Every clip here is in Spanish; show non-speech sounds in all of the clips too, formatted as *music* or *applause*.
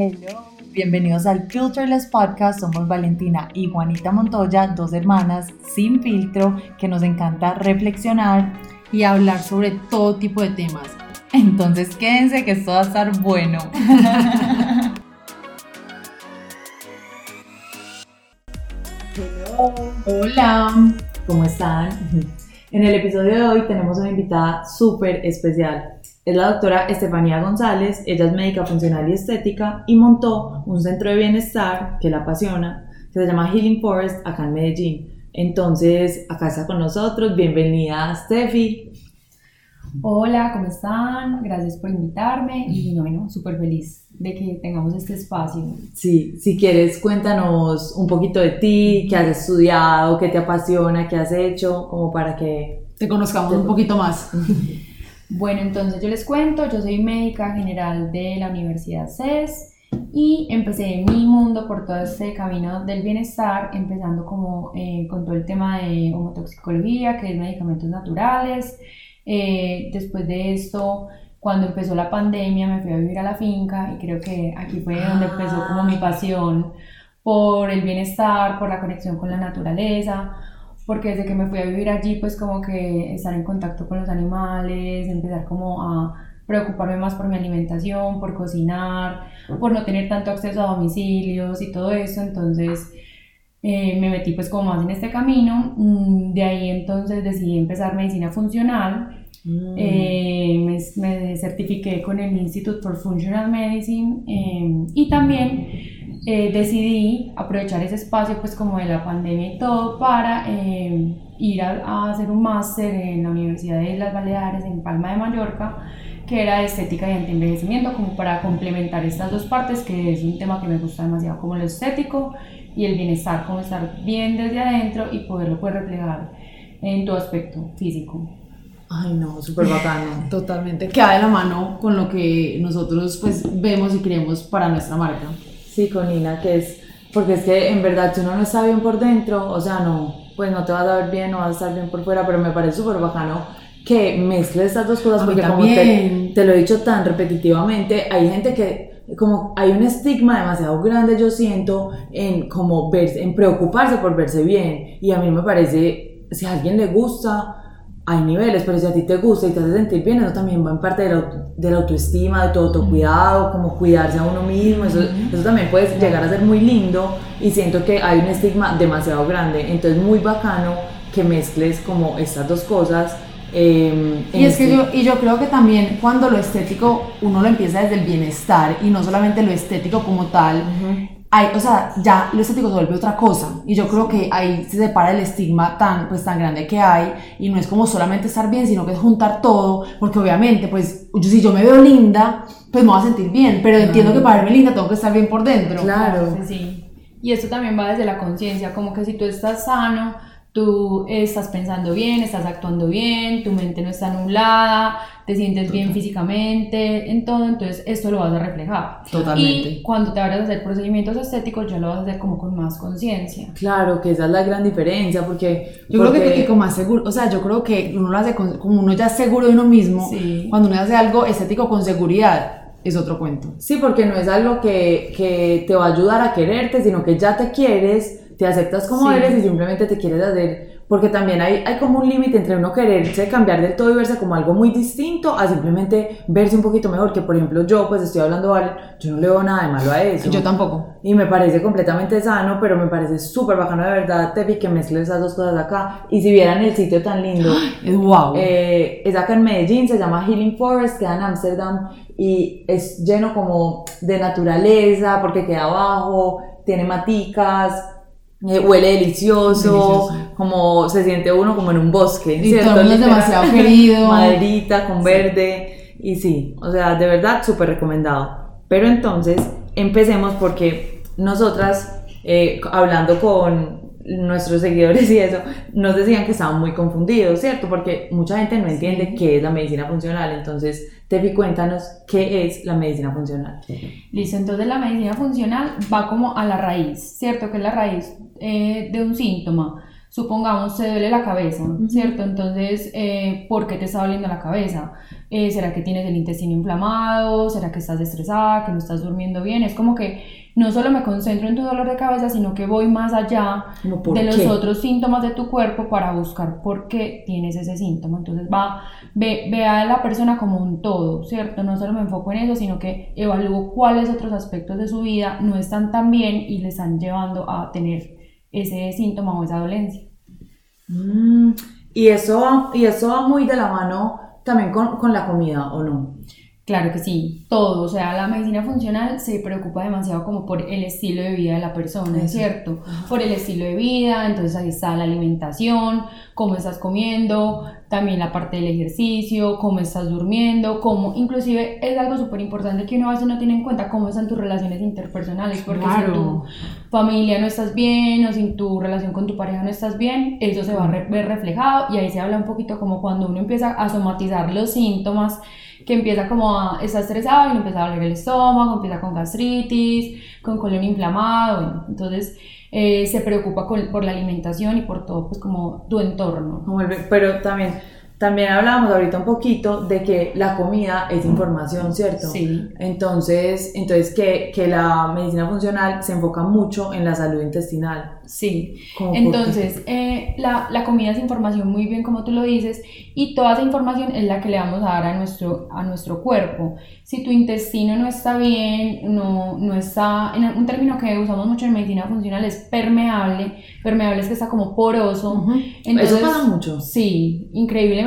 Hello, bienvenidos al Filterless Podcast. Somos Valentina y Juanita Montoya, dos hermanas sin filtro que nos encanta reflexionar y hablar sobre todo tipo de temas. Entonces quédense que esto va a estar bueno. Hola, ¿cómo están? En el episodio de hoy tenemos una invitada súper especial es la doctora Estefanía González, ella es médica funcional y estética y montó un centro de bienestar que la apasiona, que se llama Healing Forest acá en Medellín. Entonces, acá está con nosotros, bienvenida Steffi. Hola, ¿cómo están? Gracias por invitarme y bueno, súper feliz de que tengamos este espacio. Sí, si quieres cuéntanos un poquito de ti, qué has estudiado, qué te apasiona, qué has hecho, como para que te conozcamos un poquito más. *laughs* Bueno, entonces yo les cuento, yo soy médica general de la Universidad CES y empecé mi mundo por todo este camino del bienestar, empezando como eh, con todo el tema de homotoxicología, que es medicamentos naturales. Eh, después de esto, cuando empezó la pandemia, me fui a vivir a la finca y creo que aquí fue donde empezó como mi pasión por el bienestar, por la conexión con la naturaleza porque desde que me fui a vivir allí, pues como que estar en contacto con los animales, empezar como a preocuparme más por mi alimentación, por cocinar, por no tener tanto acceso a domicilios y todo eso, entonces eh, me metí pues como más en este camino, mm, de ahí entonces decidí empezar medicina funcional, mm. eh, me, me, certifiqué con el Institute for Functional Medicine eh, y también eh, decidí aprovechar ese espacio pues como de la pandemia y todo para eh, ir a, hacer un máster en la Universidad de las Baleares en Palma de Mallorca que era de estética y antienvejecimiento como para complementar estas dos partes que es un tema que me gusta demasiado como lo estético y el bienestar como estar bien desde adentro y poderlo poder reflejar en tu aspecto físico. Ay, no, súper bacano. *laughs* Totalmente. Queda de la mano con lo que nosotros pues vemos y creemos para nuestra marca. Sí, con Nina, que es, porque es que en verdad si uno no está bien por dentro, o sea, no, pues no te vas a ver bien, no vas a estar bien por fuera, pero me parece súper bacano que mezcles estas dos cosas, porque como te, te, lo he dicho tan repetitivamente, hay gente que, como hay un estigma demasiado grande, yo siento, en como verse, en preocuparse por verse bien, y a mí me parece, si a alguien le gusta, hay niveles, pero si a ti te gusta y te hace sentir bien, eso también va en parte de la, de la autoestima, de tu autocuidado, como cuidarse a uno mismo, eso, eso también puede llegar a ser muy lindo y siento que hay un estigma demasiado grande, entonces muy bacano que mezcles como estas dos cosas. Eh, y es que este yo, y yo creo que también cuando lo estético uno lo empieza desde el bienestar y no solamente lo estético como tal, hay, o sea, ya lo estético se vuelve otra cosa. Y yo creo que ahí se separa el estigma tan, pues, tan grande que hay. Y no es como solamente estar bien, sino que es juntar todo. Porque obviamente, pues, yo, si yo me veo linda, pues me voy a sentir bien. Pero entiendo que para verme linda tengo que estar bien por dentro. Claro. Sí, sí. Y esto también va desde la conciencia. Como que si tú estás sano, tú estás pensando bien, estás actuando bien, tu mente no está nublada, te sientes bien físicamente, en todo, entonces esto lo vas a reflejar. Totalmente. Y cuando te vayas a hacer procedimientos estéticos ya lo vas a hacer como con más conciencia. Claro, que esa es la gran diferencia, porque... Yo creo que, como más seguro, o sea, yo creo que uno lo hace como uno ya es seguro de uno mismo, cuando uno hace algo estético con seguridad, es otro cuento. Sí, porque no es algo que, que te va a ayudar a quererte, sino que ya te quieres te aceptas como eres y simplemente te quieres hacer, porque también hay, hay como un límite entre uno quererse cambiar del todo y verse como algo muy distinto a simplemente verse un poquito mejor, que por ejemplo yo pues estoy hablando, yo no le veo nada de malo a eso. Yo tampoco. Y me parece completamente sano, pero me parece súper bacano de verdad, Tefi, que mezcles esas dos cosas acá. Y si vieran el sitio tan lindo, *gasps* es wow. Eh, es acá en Medellín, se llama Healing Forest, queda en Amsterdam y es lleno como de naturaleza, porque queda abajo, tiene maticas, eh, huele delicioso, como se siente uno como en un bosque. Y todo es demasiado querido. *laughs* Maderita con verde. Y sí, o sea, de verdad súper recomendado. Pero entonces, empecemos porque nosotras, eh, hablando con nuestros seguidores y eso, nos decían que estaban muy confundidos, ¿cierto? Porque mucha gente no entiende qué es la medicina funcional. Entonces, Tefi, cuéntanos qué es la medicina funcional. Listo, entonces la medicina funcional va como a la raíz, ¿cierto? Que es la raíz eh, de un síntoma. supongamos se duele la cabeza, ¿cierto? Entonces, eh, ¿por qué te está doliendo la cabeza? Eh, ¿Será que tienes el intestino inflamado? ¿Será que estás estresada? ¿Que no estás durmiendo bien? Es como que no solo me concentro en tu dolor de cabeza, sino que voy más allá de los otros síntomas de tu cuerpo para buscar por qué tienes ese síntoma. Entonces, va, ve, ve a la persona como un todo, ¿cierto? No solo me enfoco en eso, sino que evalúo cuáles otros aspectos de su vida no están tan bien y le están llevando a tener ese síntoma o esa dolencia. Mm, y, eso, y eso va muy de la mano también con, con la comida, ¿o no? Claro que sí, todo, o sea, la medicina funcional se preocupa demasiado como por el estilo de vida de la persona, ¿es cierto? Por el estilo de vida, entonces ahí está la alimentación, cómo estás comiendo, también la parte del ejercicio, cómo estás durmiendo, cómo, inclusive es algo súper importante que uno a veces no tiene en cuenta cómo están tus relaciones interpersonales, porque si tu familia no estás bien o si tu relación con tu pareja no estás bien, eso se va a ver reflejado y ahí se habla un poquito como cuando uno empieza a somatizar los síntomas que empieza como a estar estresado y le empieza a doler el estómago, empieza con gastritis, con colon inflamado, entonces eh, se preocupa por la alimentación y por todo, pues como tu entorno. Pero también también hablábamos ahorita un poquito de que la comida es información, ¿cierto? Sí. Entonces, entonces que, que la medicina funcional se enfoca mucho en la salud intestinal. Sí. Entonces, eh, la, la, comida es información muy bien como tú lo dices y toda esa información es la que le vamos a dar a nuestro, a nuestro cuerpo. Si tu intestino no está bien, no, no está, en un término que usamos mucho en medicina funcional es permeable. Permeable es que está como poroso. Eso pasa mucho. Sí,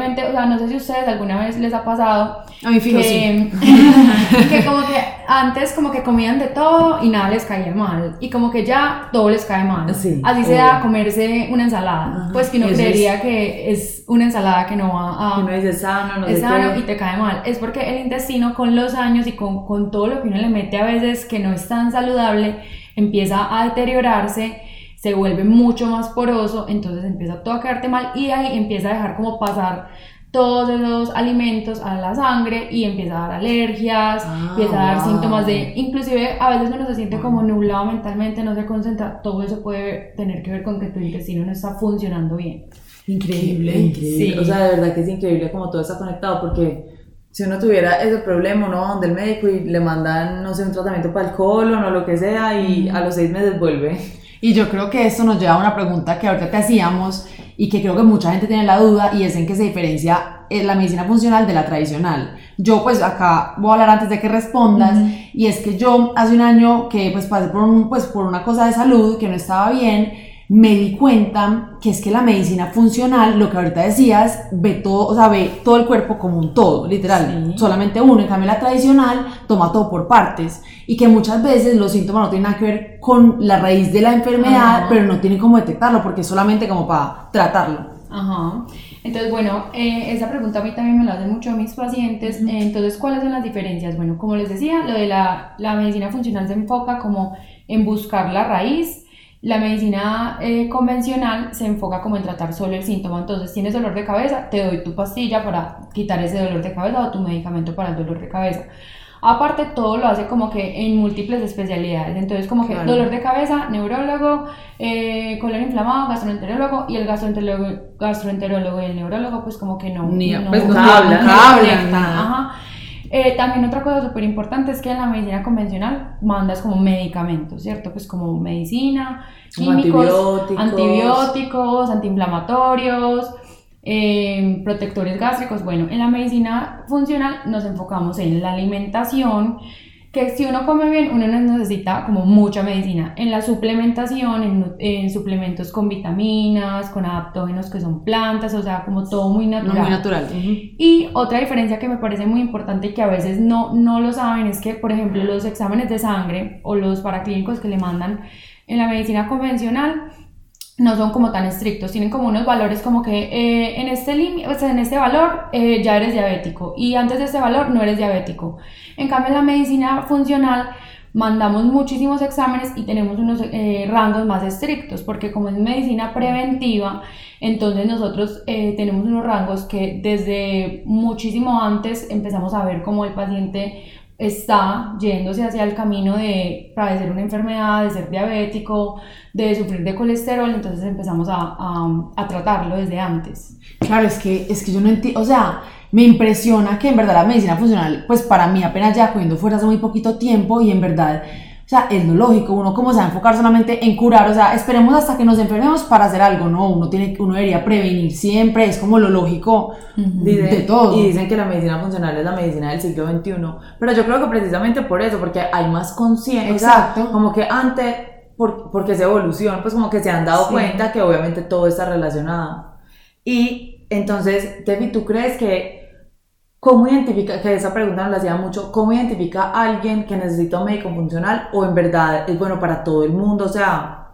O sea, no sé si a ustedes alguna vez les ha pasado. A mí fijo, que, *laughs* que como que *laughs* antes como que comían de todo y nada les caía mal. Y como que ya todo les cae mal. Sí, Así sea comerse una ensalada. Pues que uno creería que es una ensalada que no va a... Que no es sano, no es sano y te cae mal. Es porque el intestino con los años y con, con todo lo que uno le mete a veces que no es tan saludable, empieza a deteriorarse se vuelve mucho más poroso, entonces empieza todo a quedarte mal y ahí empieza a dejar como pasar todos esos alimentos a la sangre y empieza a dar alergias, ah, empieza a dar síntomas de, inclusive a veces uno se siente como nublado mentalmente, no se concentra, todo eso puede tener que ver con que tu intestino no está funcionando bien. Increíble, increíble. O sea, de verdad que es increíble como todo está conectado porque si uno tuviera ese problema, uno va donde el médico y le mandan, no sé, un tratamiento para el colon o lo que sea y a los seis meses vuelve. Y yo creo que esto nos lleva a una pregunta que ahorita te hacíamos y que creo que mucha gente tiene la duda y es en qué se diferencia eh, la medicina funcional de la tradicional. Yo pues acá voy a hablar antes de que respondas y es que yo hace un año que pues pasé por, un, pues, por una cosa de salud que no estaba bien me di cuenta que es que la medicina funcional, lo que ahorita decías, ve todo, o sea, ve todo el cuerpo como un todo, literal, solamente uno. En cambio, la tradicional toma todo por partes y que muchas veces los síntomas no tienen nada que ver con la raíz de la enfermedad, pero no tienen cómo detectarlo porque es solamente como para tratarlo. Ajá. Entonces, bueno, eh, esa pregunta a mí también me la hacen mucho mis pacientes. Entonces, ¿cuáles son las diferencias? Bueno, como les decía, lo de la, la medicina funcional se enfoca como en buscar la raíz la medicina eh, convencional se enfoca como en tratar solo el síntoma, entonces tienes dolor de cabeza, te doy tu pastilla para quitar ese dolor de cabeza o tu medicamento para el dolor de cabeza. Aparte, todo lo hace como que en múltiples especialidades. Entonces, como que dolor de cabeza, neurólogo, eh, colon inflamado, gastroenterólogo y el gastroenterólogo, gastroenterólogo y el neurólogo, pues como que no. Ni, no, pues no, hablan. Ajá. Eh, también otra cosa súper importante es que en la medicina convencional mandas como medicamentos, ¿cierto? Pues como medicina, químicos, antibióticos, antibióticos antiinflamatorios, eh, protectores gástricos. Bueno, en la medicina funcional nos enfocamos en la alimentación, que si uno come bien, uno no necesita como mucha medicina. En la suplementación, en, suplementos con vitaminas, con adaptógenos que son plantas, o sea, como todo muy natural. muy natural. Y otra diferencia que me parece muy importante y que a veces no, no lo saben es que, por ejemplo, los exámenes de sangre o los paraclínicos que le mandan en la medicina convencional, no son como tan estrictos, tienen como unos valores como que eh, en, este sea, en este valor eh, ya eres diabético y antes de este valor no eres diabético. En cambio en la medicina funcional mandamos muchísimos exámenes y tenemos unos eh, rangos más estrictos porque como es medicina preventiva, entonces nosotros tenemos unos rangos que desde muchísimo antes empezamos a ver cómo el paciente está yéndose hacia el camino de padecer una enfermedad, de ser diabético, de sufrir de colesterol, entonces empezamos a, a, tratarlo desde antes. Claro, es que, es que yo no entiendo, o sea, me impresiona que en verdad la medicina funcional, pues para mí apenas ya cogiendo fuera hace muy poquito tiempo y en verdad sea, es lo lógico, uno como se va a enfocar solamente en curar, o sea, esperemos hasta que nos enfermemos para hacer algo, no, uno tiene uno debería prevenir siempre, es como lo lógico de todo. Y dicen que la medicina funcional es la medicina del siglo XXI, pero yo creo que precisamente por eso, porque hay más conciencia, Exacto. como que antes, porque es evolución, pues como que se han dado cuenta que obviamente todo está relacionado. Y entonces, Tefi, ¿tú crees que ¿Cómo identifica, que esa pregunta nos la hacía mucho, cómo identifica a alguien que necesita un médico funcional o en verdad es bueno para todo el mundo? O sea,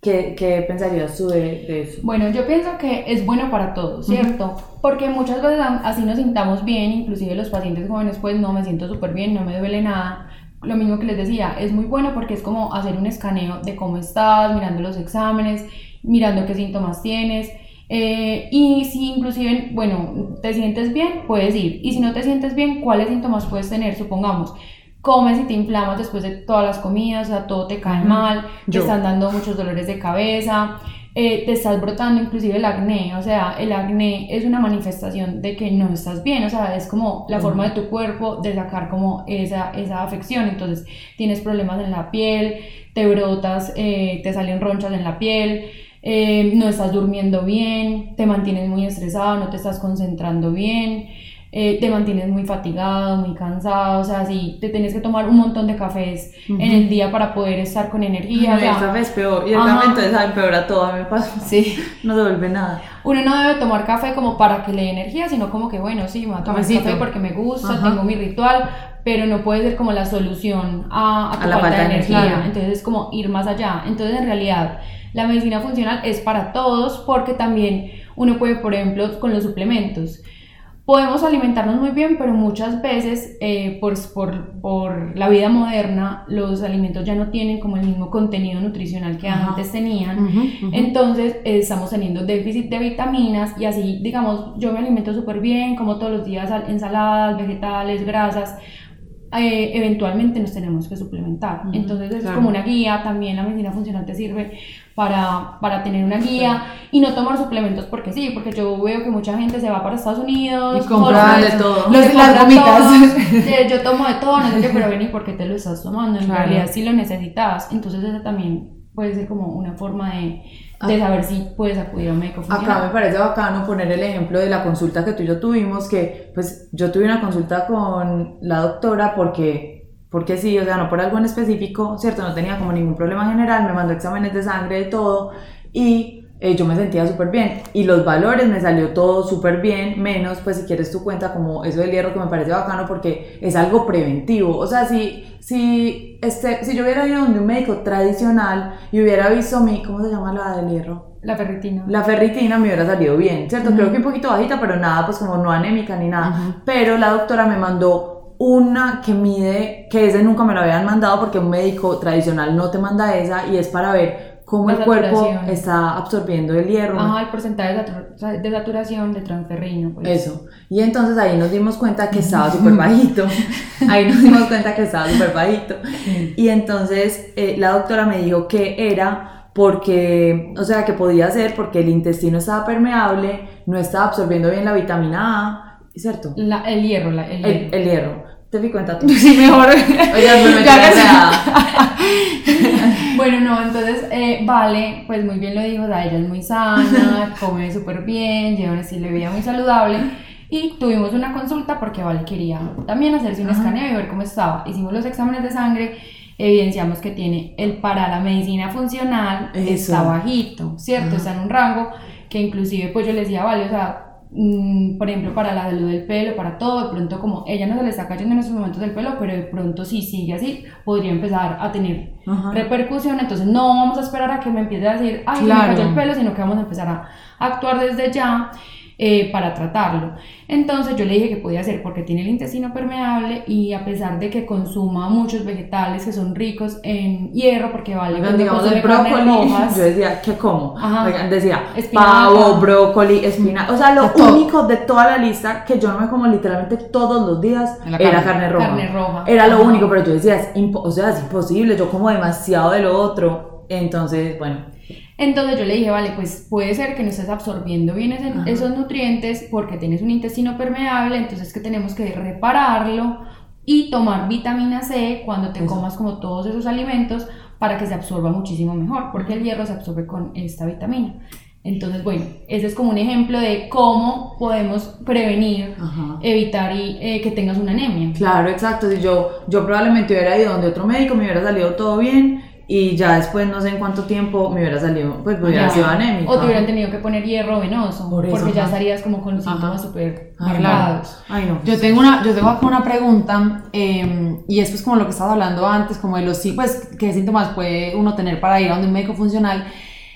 ¿qué, qué pensarías tú de, eso? Bueno, yo pienso que es bueno para todos, ¿cierto? Porque muchas veces así nos sintamos bien, inclusive los pacientes jóvenes, pues no me siento súper bien, no me duele nada. Lo mismo que les decía, es muy bueno porque es como hacer un escaneo de cómo estás, mirando los exámenes, mirando qué síntomas tienes eh, y si inclusive, bueno, te sientes bien, puedes ir. Y si no te sientes bien, ¿cuáles síntomas puedes tener? Supongamos, comes y te inflamas después de todas las comidas, o sea, todo te cae mal, te están dando muchos dolores de cabeza, eh, te estás brotando inclusive el acné, o sea, el acné es una manifestación de que no estás bien, o sea, es como la forma de tu cuerpo de sacar como esa, esa afección, entonces tienes problemas en la piel, te brotas, eh, te salen ronchas en la piel, eh, no estás durmiendo bien, te mantienes muy estresado, no te estás concentrando bien, eh, te mantienes muy fatigado, muy cansado, o sea, sí, te tienes que tomar un montón de cafés en el día para poder estar con energía. el café es peor, y el café entonces empeora todo, a mí me pasa, sí. *laughs* no devuelve nada. Uno no debe tomar café como para que le dé energía, sino como que, bueno, sí, me voy a tomar café porque me gusta, tengo mi ritual, pero no puede ser como la solución a, a tu falta, de energía, entonces es como ir más allá, entonces en realidad la medicina funcional es para todos porque también uno puede, por ejemplo, con los suplementos. Podemos alimentarnos muy bien, pero muchas veces eh, por, por, por, la vida moderna los alimentos ya no tienen como el mismo contenido nutricional que antes tenían. Entonces eh, estamos teniendo déficit de vitaminas y así, digamos, yo me alimento súper bien, como todos los días ensaladas, vegetales, grasas, eh, eventualmente nos tenemos que suplementar. Entonces es como una guía, también la medicina funcional te sirve para, para tener una guía y no tomar suplementos porque sí, porque yo veo que mucha gente se va para Estados Unidos y compra de todo. las gomitas. *laughs* yo tomo de todo, no sé qué, pero ven y por qué te lo estás tomando, en realidad sí lo necesitas. Entonces eso también puede ser como una forma de de saber si puedes acudir a un médico Acá me parece bacano poner el ejemplo de la consulta que tú y yo tuvimos, que pues yo tuve una consulta con la doctora porque, porque sí, o sea, no por algo en específico, ¿cierto? No tenía como ningún problema general, me mandó exámenes de sangre, de todo, y eh, yo me sentía súper bien y los valores me salió todo súper bien, menos pues si quieres tu cuenta como eso del hierro que me parece bacano porque es algo preventivo, o sea, si, si, este, si yo hubiera ido donde un médico tradicional y hubiera visto mi, ¿cómo se llama la del hierro? La ferritina. La ferritina me hubiera salido bien, ¿cierto? Creo que un poquito bajita, pero nada, pues como no anémica ni nada. Pero la doctora me mandó una que mide, que ese nunca me lo habían mandado porque un médico tradicional no te manda esa y es para ver cómo el cuerpo está absorbiendo el hierro. Ajá, el porcentaje de, saturación de transferrino. Pues. Eso. Y entonces ahí nos dimos cuenta que estaba *laughs* súper bajito. *laughs* ahí nos dimos cuenta que estaba súper bajito. Y entonces eh, la doctora me dijo que era porque, o sea, que podía ser porque el intestino estaba permeable, no estaba absorbiendo bien la vitamina A, ¿cierto? el hierro, el, hierro. El, hierro. Te di cuenta tú. *laughs* Sí, mejor. Oye, me *laughs* *laughs* Bueno, no, entonces, eh, vale, pues muy bien lo dijo, ella es muy sana, come súper bien, lleva un estilo de vida muy saludable. Y tuvimos una consulta porque Vale quería también hacerse un escaneo y ver cómo estaba. Hicimos los exámenes de sangre, evidenciamos que tiene el para la medicina funcional, está bajito, ¿cierto? Está en un rango que inclusive pues yo le decía, Vale, o sea, Mm, por ejemplo, para la salud del pelo, para todo, de pronto como ella no se le está cayendo en esos momentos del pelo, pero de pronto si sigue así, podría empezar a tener repercusión, entonces no vamos a esperar a que me empiece a decir, ay, me cayó el pelo, sino que vamos a empezar a actuar desde ya. Eh, para tratarlo. Entonces yo le dije que podía hacer porque tiene el intestino permeable y a pesar de que consuma muchos vegetales que son ricos en hierro, porque vale, Oigan, digamos el brócoli, *laughs* yo decía, ¿qué como? Ajá. Oigan, decía Espinaca. pavo, brócoli, espinaca, o sea, lo todo. único de toda la lista que yo no me como literalmente todos los días La era carne. roja. Carne roja. Era lo único, pero yo decía, es o sea, es imposible, yo como demasiado de lo otro, entonces, bueno, Entonces yo le dije, vale, pues puede ser que no estés absorbiendo bien ese- esos nutrientes porque tienes un intestino permeable, entonces que tenemos que repararlo y tomar vitamina C cuando te Eso. comas como todos esos alimentos para que se absorba muchísimo mejor, porque el hierro se absorbe con esta vitamina. Entonces, bueno, ese es como un ejemplo de cómo podemos prevenir, Ajá. evitar y, eh, que tengas una anemia. Claro, exacto. Si yo, yo probablemente hubiera ido donde otro médico, me hubiera salido todo bien y ya después no sé en cuánto tiempo me hubiera salido, pues me hubiera Ya. sido anémica. O te hubieran tenido que poner hierro venoso, Por eso, porque ya estarías como con síntomas Ajá. súper marcados. Ay, no. Yo tengo, una, yo tengo acá una pregunta eh, y es pues como lo que estabas hablando antes, como de los sí, pues qué síntomas puede uno tener para ir a donde un médico funcional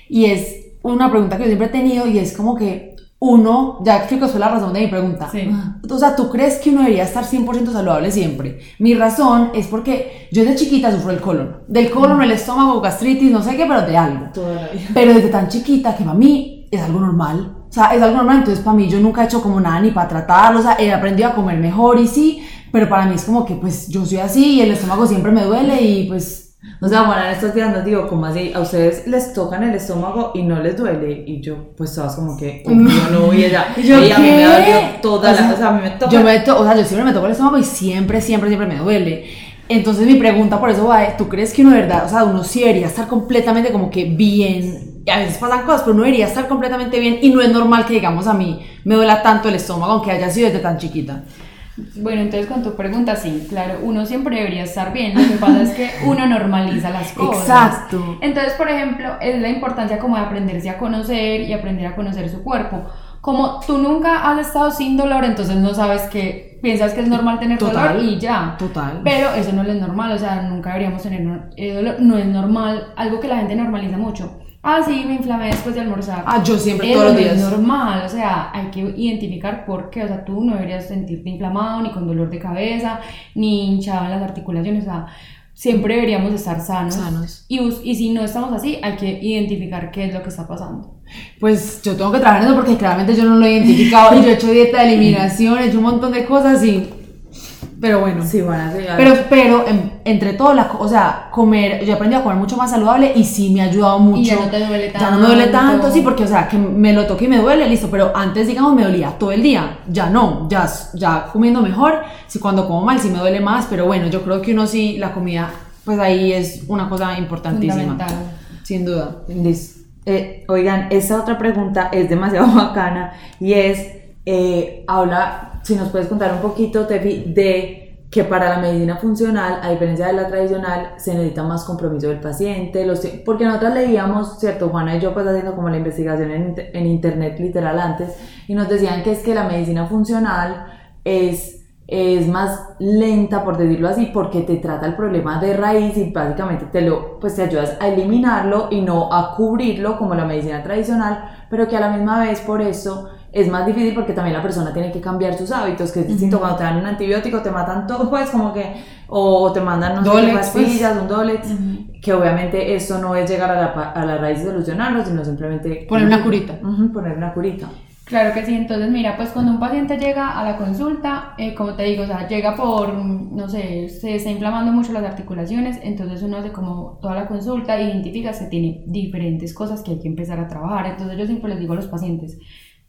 y es una pregunta que yo siempre he tenido y es como que uno, ya explico después la razón de mi pregunta, Sí. o sea, ¿tú crees que uno debería estar 100% saludable siempre? Mi razón es porque yo desde chiquita sufro el colon, del colon, el estómago, gastritis, no sé qué, pero de algo. Toda la vida. Pero desde tan chiquita que para mí es algo normal. O sea, es algo normal. Entonces, para mí yo nunca he hecho como nada ni para tratarlo. O sea, he aprendido a comer mejor y sí. Pero para mí es como que pues yo soy así y el estómago siempre me duele y pues... O sea, bueno, en estos días nos digo, como así? A ustedes les tocan el estómago y no les duele. Y yo, pues, todas como que, *laughs* "Uy, yo no, y ella. ¿Y yo y a mí me dolió toda O la. sea, O sea, a mí me toca. Yo me to- o sea, yo siempre me toco el estómago y siempre, siempre, siempre me duele. Entonces mi pregunta por eso va ¿tú crees que uno de verdad, o sea, uno sí debería estar completamente como que bien? Y a veces pasan cosas, pero uno debería estar completamente bien y no es normal que digamos a mí me duela tanto el estómago aunque haya sido desde tan chiquita. Bueno, entonces con tu pregunta, sí, claro, uno siempre debería estar bien. Lo que pasa es que uno normaliza las cosas. Exacto. Entonces, por ejemplo, es la importancia como de aprenderse a conocer y aprender a conocer su cuerpo. Como tú nunca has estado sin dolor, entonces no sabes que piensas que es normal tener Total. dolor y ya. Total. Pero eso no es normal, o sea, nunca deberíamos tener eh, dolor, no es normal, algo que la gente normaliza mucho. Ah, sí, me inflamé después de almorzar. Ah, yo siempre, Eso todos los días. es normal, o sea, hay que identificar por qué, o sea, tú no deberías sentirte inflamado, ni con dolor de cabeza, ni hinchado en las articulaciones, o sea, siempre deberíamos estar sanos. Sanos. Y, y si no estamos así, hay que identificar qué es lo que está pasando. Pues yo tengo que trabajar en eso porque claramente yo no lo he identificado y yo he hecho dieta de eliminación, he hecho un montón de cosas y... Pero bueno. Sí, bueno, sí. Pero, pero em, entre todo, las co- o sea, comer, yo he aprendido a comer mucho más saludable y sí me ha ayudado mucho. Y ya no te duele Ya no me duele tanto. tanto, sí, porque, o sea, que me lo toque y me duele, listo, pero antes, digamos, me dolía todo el día. Ya no, ya, ya comiendo mejor, sí, cuando como mal sí me duele más, pero bueno, yo creo que uno sí, la comida, pues ahí es una cosa importantísima. Sin duda. Listo. Eh, oigan, esta otra pregunta es demasiado *laughs* bacana y es, eh, si nos puedes contar un poquito, Tefi, de que para la medicina funcional, a diferencia de la tradicional, se necesita más compromiso del paciente, los, porque nosotros leíamos, ¿cierto? Juana y yo pues haciendo como la investigación en, en internet literal antes, y nos decían que es que la medicina funcional es es más lenta, por decirlo así, porque te trata el problema de raíz y básicamente te lo, pues te ayudas a eliminarlo y no a cubrirlo como la medicina tradicional, pero que a la misma vez por eso es más difícil porque también la persona tiene que cambiar sus hábitos, que es distinto cuando te dan un antibiótico, te matan todo, *laughs* pues como que, o te mandan no sé pues. pastillas, un Dolex, que obviamente eso no es llegar a la, a la raíz y solucionarlo, sino simplemente Poner una curita. Poner una curita. Claro que sí, entonces mira, pues cuando un paciente llega a la consulta, eh, como te digo, o sea, llega por, no sé, se está inflamando mucho las articulaciones, entonces uno hace como toda la consulta, identifica que tiene diferentes cosas que hay que empezar a trabajar, entonces yo siempre les digo a los pacientes,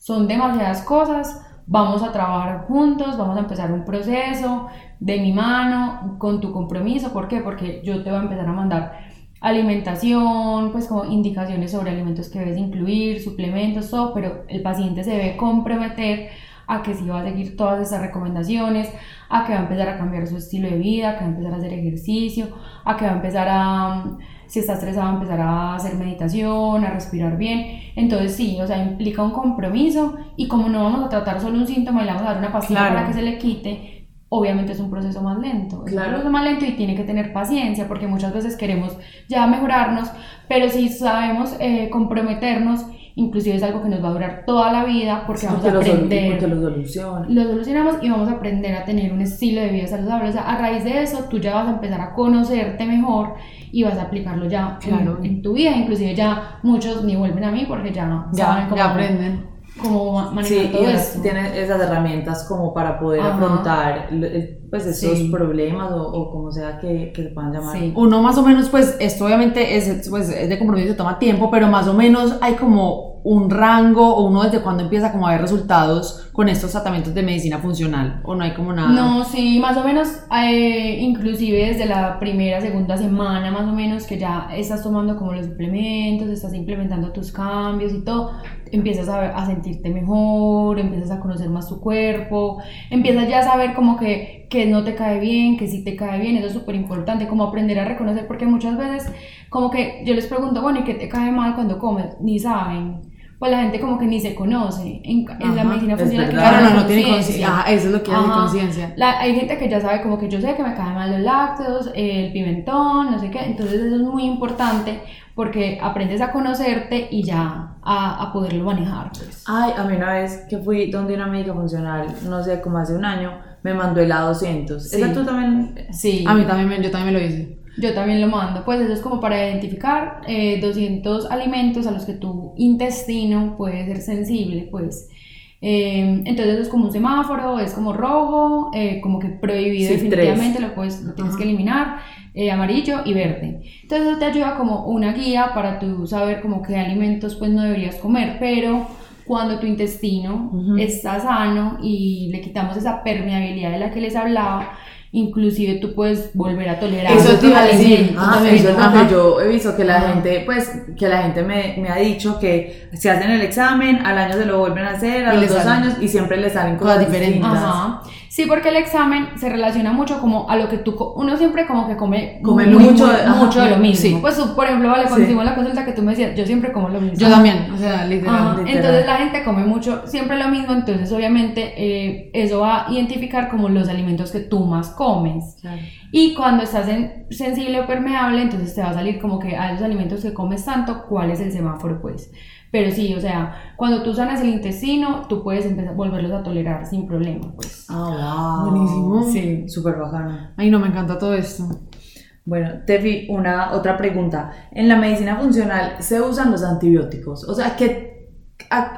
son demasiadas cosas, vamos a trabajar juntos, vamos a empezar un proceso de mi mano, con tu compromiso, ¿por qué? Porque yo te voy a empezar a mandar alimentación, pues como indicaciones sobre alimentos que debes incluir, suplementos, todo, pero el paciente se debe comprometer a que sí va a seguir todas esas recomendaciones, a que va a empezar a cambiar su estilo de vida, a que va a empezar a hacer ejercicio, a que va a empezar a, si está estresado, empezar a hacer meditación, a respirar bien. Entonces sí, o sea, implica un compromiso y como no vamos a tratar solo un síntoma y le vamos a dar una pastilla Claro. para que se le quite, obviamente es un proceso más lento. Es Claro. un proceso más lento y tiene que tener paciencia porque muchas veces queremos ya mejorarnos, pero si sabemos eh, comprometernos inclusive es algo que nos va a durar toda la vida porque vamos a aprender. Lo solucionamos. Lo solucionamos y vamos a aprender a tener un estilo de vida saludable. O sea, a raíz de eso tú ya vas a empezar a conocerte mejor y vas a aplicarlo ya claro. en, tu vida. Inclusive ya muchos ni vuelven a mí porque ya, ya saben cómo, aprenden cómo manejar sí, todo y Tienes esas herramientas como para poder afrontar pues esos problemas o, o, como sea que, que se puedan llamar. Sí. Uno más o menos, pues esto obviamente es, pues, es de compromiso, toma tiempo, pero más o menos hay como un rango o uno desde cuándo empieza como a ver resultados con estos tratamientos de medicina funcional o no hay como nada? No, sí, más o menos, eh, inclusive desde la primera, segunda semana más o menos que ya estás tomando como los suplementos, estás implementando tus cambios y todo, empiezas a, a sentirte mejor, empiezas a conocer más tu cuerpo, empiezas ya a saber como que, que no te cae bien, que sí te cae bien, eso es súper importante, como aprender a reconocer, porque muchas veces como que yo les pregunto, bueno, ¿y qué te cae mal cuando comes? Ni saben pues la gente como que ni se conoce. En, la medicina funcional, claro, no, no tiene conciencia. eso es lo que hace conciencia. Hay gente que ya sabe como que yo sé que me caen mal los lácteos, el pimentón, no sé qué. Entonces eso es muy importante porque aprendes a conocerte y ya a, a poderlo manejar. Pues. Ay, a mí una vez que fui donde una médica funcional, no sé, como hace un año, me mandó el A200. Sí. ¿Esa tú también? Sí. A mí también, yo también me lo hice. Yo también lo mando, pues eso es como para identificar 200 eh, alimentos a los que tu intestino puede ser sensible, pues. Eh, entonces eso es como un semáforo, es como rojo, eh, como que prohibido definitivamente, lo, puedes, lo tienes que eliminar, amarillo y verde. Entonces eso te ayuda como una guía para tú saber como qué alimentos pues no deberías comer, pero cuando tu intestino está sano y le quitamos esa permeabilidad de la que les hablaba, inclusive tú puedes volver a tolerar eso te iba a decir. ah, eso es lo que yo he visto que la gente pues que la gente me, me, ha dicho que si hacen el examen al año se lo vuelven a hacer a los dos años y siempre les salen cosas diferentes. Ajá. Sí, porque el examen se relaciona mucho como a lo que tú, uno siempre como que come, come mucho, mucho de lo mismo. Pues por ejemplo, vale, cuando hicimos la consulta que tú me decías, yo siempre como lo mismo. Yo también, o sea, literal, Entonces la gente come mucho, siempre lo mismo, entonces obviamente eh, eso va a identificar como los alimentos que tú más comes. Y cuando estás en sensible o permeable, entonces te va a salir como que a esos alimentos que comes tanto, ¿cuál es el semáforo pues? Pero sí, o sea, cuando tú sanas el intestino, tú puedes empezar a volverlos a tolerar sin problema, pues. Ah, wow. Buenísimo. Sí, súper bacano. Ay, no, me encanta todo esto. Bueno, Tefi, una otra pregunta. En la medicina funcional se usan los antibióticos. O sea, que,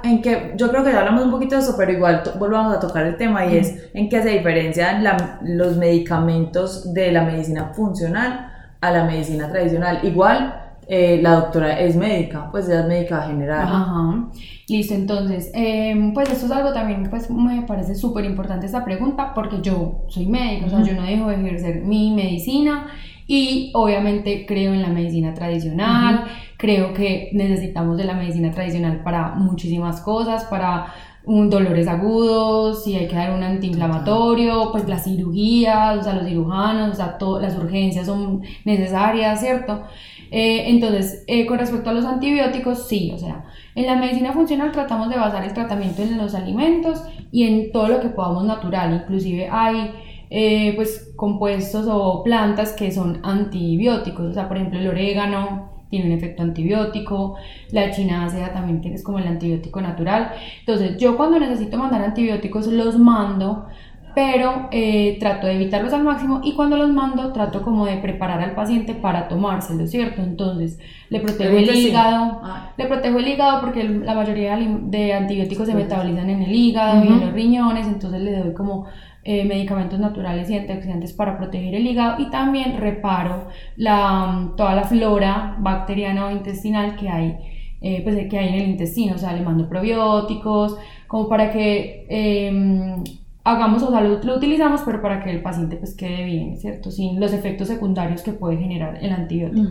en que yo creo que ya hablamos un poquito de eso, pero igual volvamos a tocar el tema y es en qué se diferencian los medicamentos de la medicina funcional a la medicina tradicional. Igual eh, la doctora es médica, pues ella es médica general. Ajá. Listo, entonces, em, pues esto es algo también, pues me parece súper importante esta pregunta porque yo soy médica, o sea, yo no dejo de ejercer mi medicina y obviamente creo en la medicina tradicional, creo que necesitamos de la medicina tradicional para muchísimas cosas, para un dolores agudos, si hay que dar un antiinflamatorio, pues las cirugías, o sea, los cirujanos, o sea, las urgencias son necesarias, ¿cierto? Eh, entonces, eh, con respecto a los antibióticos, sí, o sea, en la medicina funcional tratamos de basar el tratamiento en los alimentos y en todo lo que podamos natural, inclusive hay eh, pues compuestos o plantas que son antibióticos, o sea, por ejemplo, el orégano tiene un efecto antibiótico, la chinácea también es como el antibiótico natural. Entonces, yo cuando necesito mandar antibióticos los mando pero eh, trato de evitarlos al máximo y cuando los mando trato como de preparar al paciente para tomárselo, ¿cierto? Entonces le protejo el hígado, ah. le protejo el hígado porque la mayoría de antibióticos se metabolizan en el hígado y en los riñones, entonces le doy como eh, medicamentos naturales y antioxidantes para proteger el hígado y también reparo la, toda la flora bacteriana o intestinal que hay. Eh, pues, que hay en el intestino, o sea, le mando probióticos, como para que em, hagamos, o sea, lo, utilizamos, pero para que el paciente pues quede bien, ¿cierto? Sin los efectos secundarios que puede generar el antibiótico.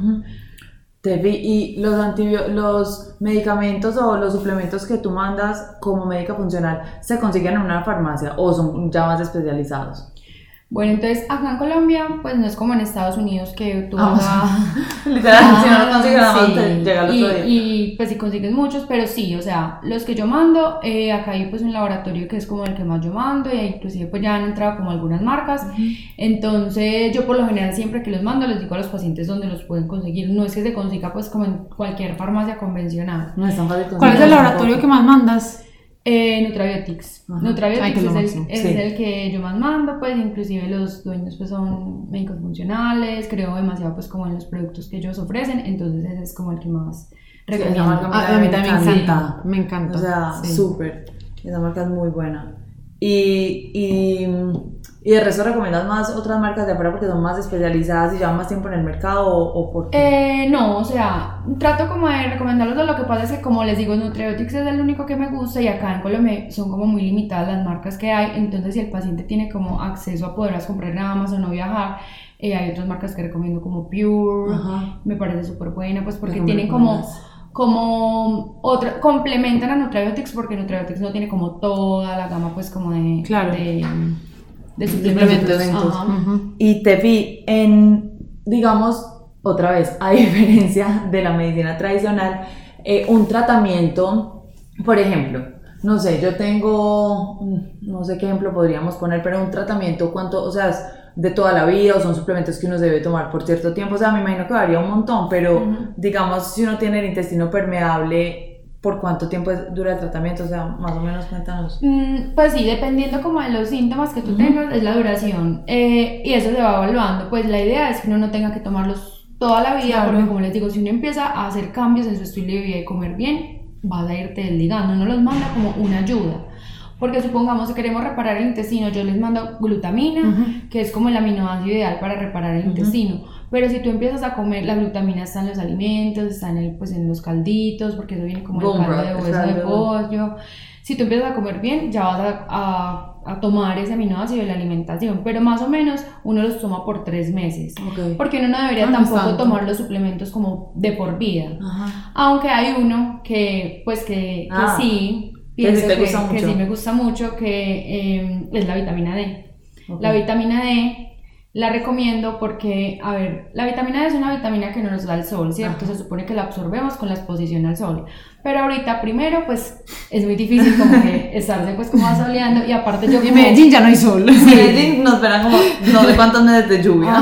¿y los, los medicamentos o los suplementos que tú mandas como médica funcional se consiguen en una farmacia o son ya más especializados? Bueno, entonces acá en Colombia, pues no es como en Estados Unidos que tú vas a... *laughs* Literal, si no lo consigues nada más te llega el otro y, día. Y pues si consigues muchos, pero sí, o sea, los que yo mando, eh, acá hay pues un laboratorio que es como el que más yo mando y inclusive pues ya han entrado como algunas marcas. Entonces yo por lo general siempre que los mando les digo a los pacientes dónde los pueden conseguir. No es que se consiga pues como en cualquier farmacia convencional. No es tan fácil ¿Cuál es el laboratorio que más mandas? Eh, Nutrabiotics. Nutrabiotics es, el, es el, que yo más mando, pues inclusive los dueños pues son médicos funcionales, creo demasiado pues como en los productos que ellos ofrecen, entonces ese es como el que más recomiendo. a, mí también me encanta, me encanta. O sea, súper, esa marca es muy buena. Y, y ¿Y de resto recomiendas más otras marcas de afuera porque son más especializadas y llevan más tiempo en el mercado o, por qué? Eh, no, o sea, trato como de recomendarlos, lo que pasa es que como les digo, Nutriotics es el único que me gusta y acá en Colombia son como muy limitadas las marcas que hay, entonces si el paciente tiene como acceso a poderlas comprar en Amazon o viajar, eh, hay otras marcas que recomiendo como Pure, me parece súper buena, pues porque tienen como como otra, complementan a Nutriotics porque Nutriotics no tiene como toda la gama pues como de, claro. de de suplementos. Y te vi en, digamos, otra vez, a *laughs* diferencia de la medicina tradicional, eh, un tratamiento, por ejemplo, no sé, yo tengo, no sé qué ejemplo podríamos poner, pero un tratamiento, ¿cuánto, o sea, de toda la vida o son suplementos que uno debe tomar por cierto tiempo? O sea, me imagino que varía un montón, pero digamos, si uno tiene el intestino permeable, ¿Por cuánto tiempo dura el tratamiento? O sea, más o menos cuéntanos. Mm, pues sí, dependiendo como de los síntomas que tú tengas, es la duración. Eh, y eso se va evaluando. Pues la idea es que uno no tenga que tomarlos toda la vida, porque como les digo, si uno empieza a hacer cambios en su estilo de vida y comer bien, vas a irte desligando. Uno los manda como una ayuda. Porque supongamos que queremos reparar el intestino, yo les mando glutamina, que es como el aminoácido ideal para reparar el intestino pero si tú empiezas a comer, la glutamina está en los alimentos, está en, el, pues en los calditos, porque eso viene como el caldo de hueso de pollo. Si tú empiezas a comer bien, ya vas a, a, tomar ese aminoácido de la alimentación, pero más o menos uno los toma por tres meses. Porque uno no debería ah, tampoco tomar los suplementos como de por vida. Aunque hay uno que, pues que, ah, sí, pienso que, que, sí me gusta mucho, que eh, es la vitamina D. La vitamina D la recomiendo porque, a ver, la vitamina D es una vitamina que no nos da el sol, ¿cierto? Se supone que la absorbemos con la exposición al sol. Pero ahorita, primero, pues, es muy difícil como que *laughs* estarse pues como asoleando y aparte yo como... En Medellín ya no hay sol. En Medellín nos esperan como no sé cuántos meses de lluvia.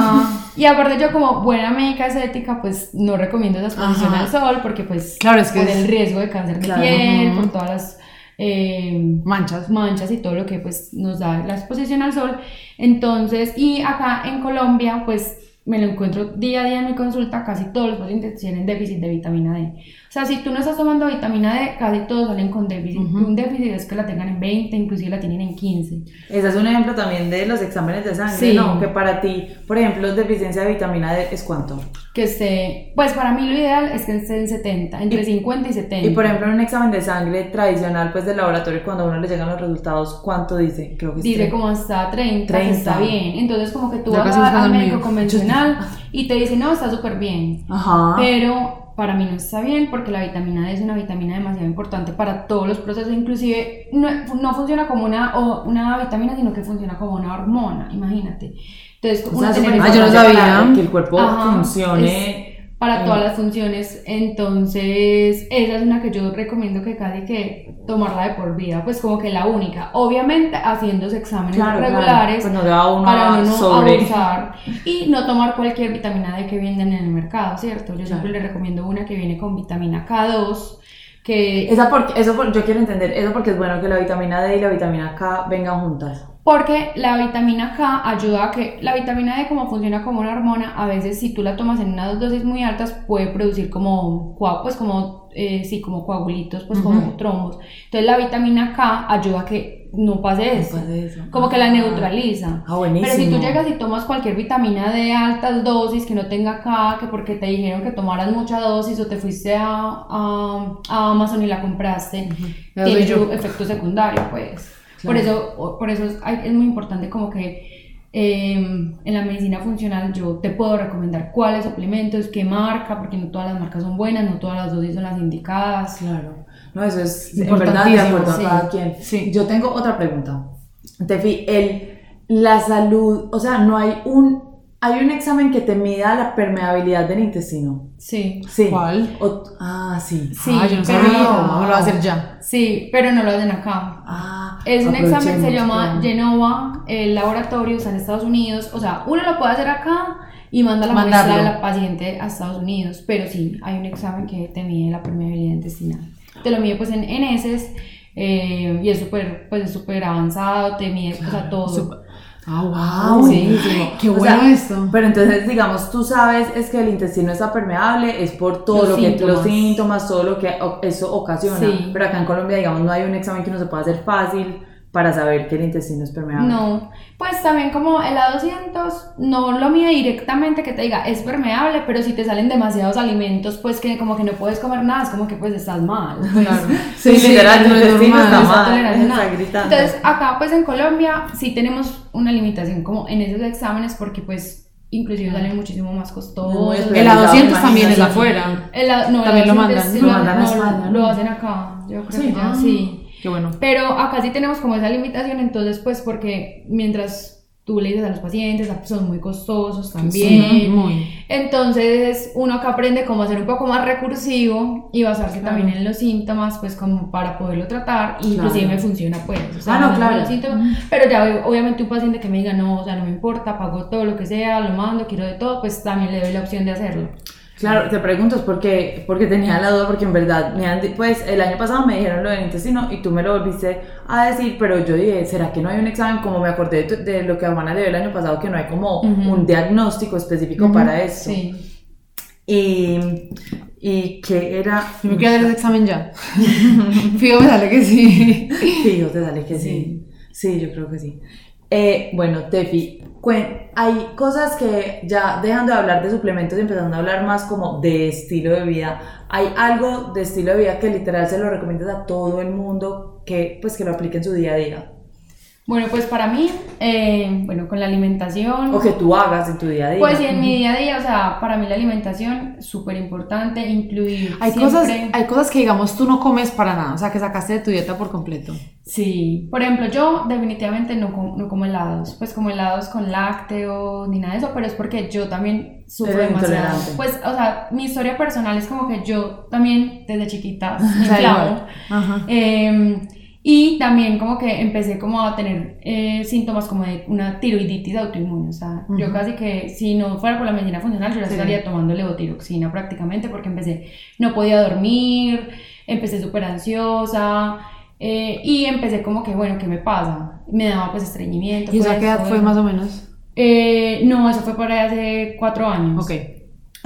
Y aparte yo como buena médica estética, pues, no recomiendo esa exposición al sol porque, pues, claro, es que por el riesgo de cáncer de piel, por todas las eh, manchas. manchas y todo lo que pues nos da la exposición al sol. Entonces, y acá en Colombia, pues me lo encuentro día a día en mi consulta, casi todos los pacientes tienen déficit de vitamina D. O sea, si tú no estás tomando vitamina D, casi todos salen con déficit. Un déficit es que la tengan en 20, inclusive la tienen en 15. Ese es un ejemplo también de los exámenes de sangre, sí. ¿no? Que para ti, por ejemplo, deficiencia de vitamina D es cuánto? Que esté, pues para mí lo ideal es que esté en 70, entre 50 y 70. Y por ejemplo, en un examen de sangre tradicional, pues del laboratorio, cuando a uno le llegan los resultados, ¿cuánto dice? Creo que Dice como hasta 30, 30. está bien. Entonces, como que tú vas al médico convencional y te dice, no, está súper bien. Ajá. Pero para mí no está bien porque la vitamina D es una vitamina demasiado importante para todos los procesos, inclusive no, no funciona como una, o una vitamina, sino que funciona como una hormona, imagínate. Entonces, o sea, yo no sabía que el cuerpo funcione para todas las funciones. Entonces, esa es una que yo recomiendo que casi que tomarla de por vida, pues como que la única. Obviamente, haciéndose exámenes regulares pues no uno para no sobre. abusar y no tomar cualquier vitamina D que venden en el mercado, ¿cierto? Yo siempre le recomiendo una que viene con vitamina K2. Que... Esa porque, eso yo quiero entender, eso porque es bueno que la vitamina D y la vitamina K vengan juntas porque la vitamina K ayuda a que la vitamina D como funciona como una hormona, a veces si tú la tomas en unas dosis muy altas puede producir como pues como eh, sí, como coagulitos, pues como trombos. Entonces la vitamina K ayuda a que no pase eso, como que la neutraliza. Ah, buenísimo. Pero si tú llegas y tomas cualquier vitamina de altas dosis que no tenga K, que porque te dijeron que tomaras mucha dosis o te fuiste a, a, Amazon y la compraste, tiene efecto secundario, pues. Por eso, por eso es, muy importante como que em, en la medicina funcional yo te puedo recomendar cuáles suplementos, qué marca, porque no todas las marcas son buenas, no todas las dosis son las indicadas. Claro. No, eso es en verdad de acuerdo a cada quien. Sí. Yo tengo otra pregunta. Tefi, el, la salud, o sea, no hay un hay un examen que te mida la permeabilidad del intestino. Sí. Sí. ¿Cuál? ah, sí. Sí, ah, yo no sabía. No, lo va a hacer ya. Sí, pero no lo hacen acá. Ah. Es un examen, se llama Genova, el laboratorio está en Estados Unidos. O sea, uno lo puede hacer acá y manda la muestra de la paciente a Estados Unidos. Pero sí, hay un examen que te mide la permeabilidad intestinal. Te lo mide pues en, en heces eh, y es súper pues, súper avanzado, te mide o sea, todo. Ah, wow. Sí, Qué bueno esto. Pero entonces, digamos, tú sabes es que el intestino está permeable, es por todo lo que los síntomas, todo lo que eso ocasiona. Pero acá en Colombia, digamos, no hay un examen que no se pueda hacer fácil para saber que el intestino es permeable. No, pues también como el A200 no lo mide directamente que te diga es permeable, pero si te salen demasiados alimentos, pues que como que no puedes comer nada, es como que pues estás mal. Claro. sí, *laughs* literal, el intestino está mal. Entonces, acá pues en Colombia sí tenemos una limitación como en esos exámenes porque pues inclusive salen muchísimo más costosos. El A200 también es afuera. El no, también lo mandan. lo, mandan a España, lo, hacen acá, yo creo que ya, sí. Qué bueno. Pero acá sí tenemos como esa limitación, entonces pues porque mientras tú le dices a los pacientes, son muy costosos también. Sí, muy. Entonces uno acá aprende cómo hacer un poco más recursivo y basarse también en los síntomas, pues como para poderlo tratar, y inclusive me funciona pues. O sea, ah, no, claro. pero ya obviamente un paciente que me diga, no, o sea, no me importa, pago todo lo que sea, lo mando, quiero de todo, pues también le doy la opción de hacerlo. Claro, te pregunto, es porque, porque tenía la duda, porque en verdad, pues el año pasado me dijeron lo del intestino y tú me lo volviste a decir, pero yo dije, ¿será que no hay un examen? Como me acordé de, lo que Juana le dio el año pasado, que no hay como un diagnóstico específico para eso. Sí. Y, y que era... Yo me quiero dar el examen ya. *laughs* Fijo, me sale que sí. Fijo, te sale que sí. Sí, yo creo que sí. Eh, bueno, Tefi, hay cosas que ya dejando de hablar de suplementos y empezando a hablar más como de estilo de vida, hay algo de estilo de vida que literal se lo recomiendas a todo el mundo que pues que lo aplique en su día a día. Bueno, pues para mí, eh, bueno, con la alimentación... O que tú hagas en tu día a día. Pues en mi día a día, o sea, para mí la alimentación, súper importante, incluir hay Cosas, hay cosas que, digamos, tú no comes para nada, o sea, que sacaste de tu dieta por completo. Sí, por ejemplo, yo definitivamente no, no como helados, pues como helados con lácteos ni nada de eso, pero es porque yo también sufro demasiado. Pues, o sea, mi historia personal es como que yo también desde chiquita me *laughs* clavo. Ajá. Eh, y también como que empecé como a tener eh, síntomas como de una tiroiditis autoinmune. O sea, yo casi que si no fuera por la medicina funcional, yo ya estaría tomando levotiroxina prácticamente porque empecé, no podía dormir, empecé súper ansiosa. Eh, y empecé como que, bueno, ¿qué me pasa? Me daba pues estreñimiento. ¿Y esa qué edad fue más o menos? Eh, no, eso fue por ahí hace cuatro años. Ok.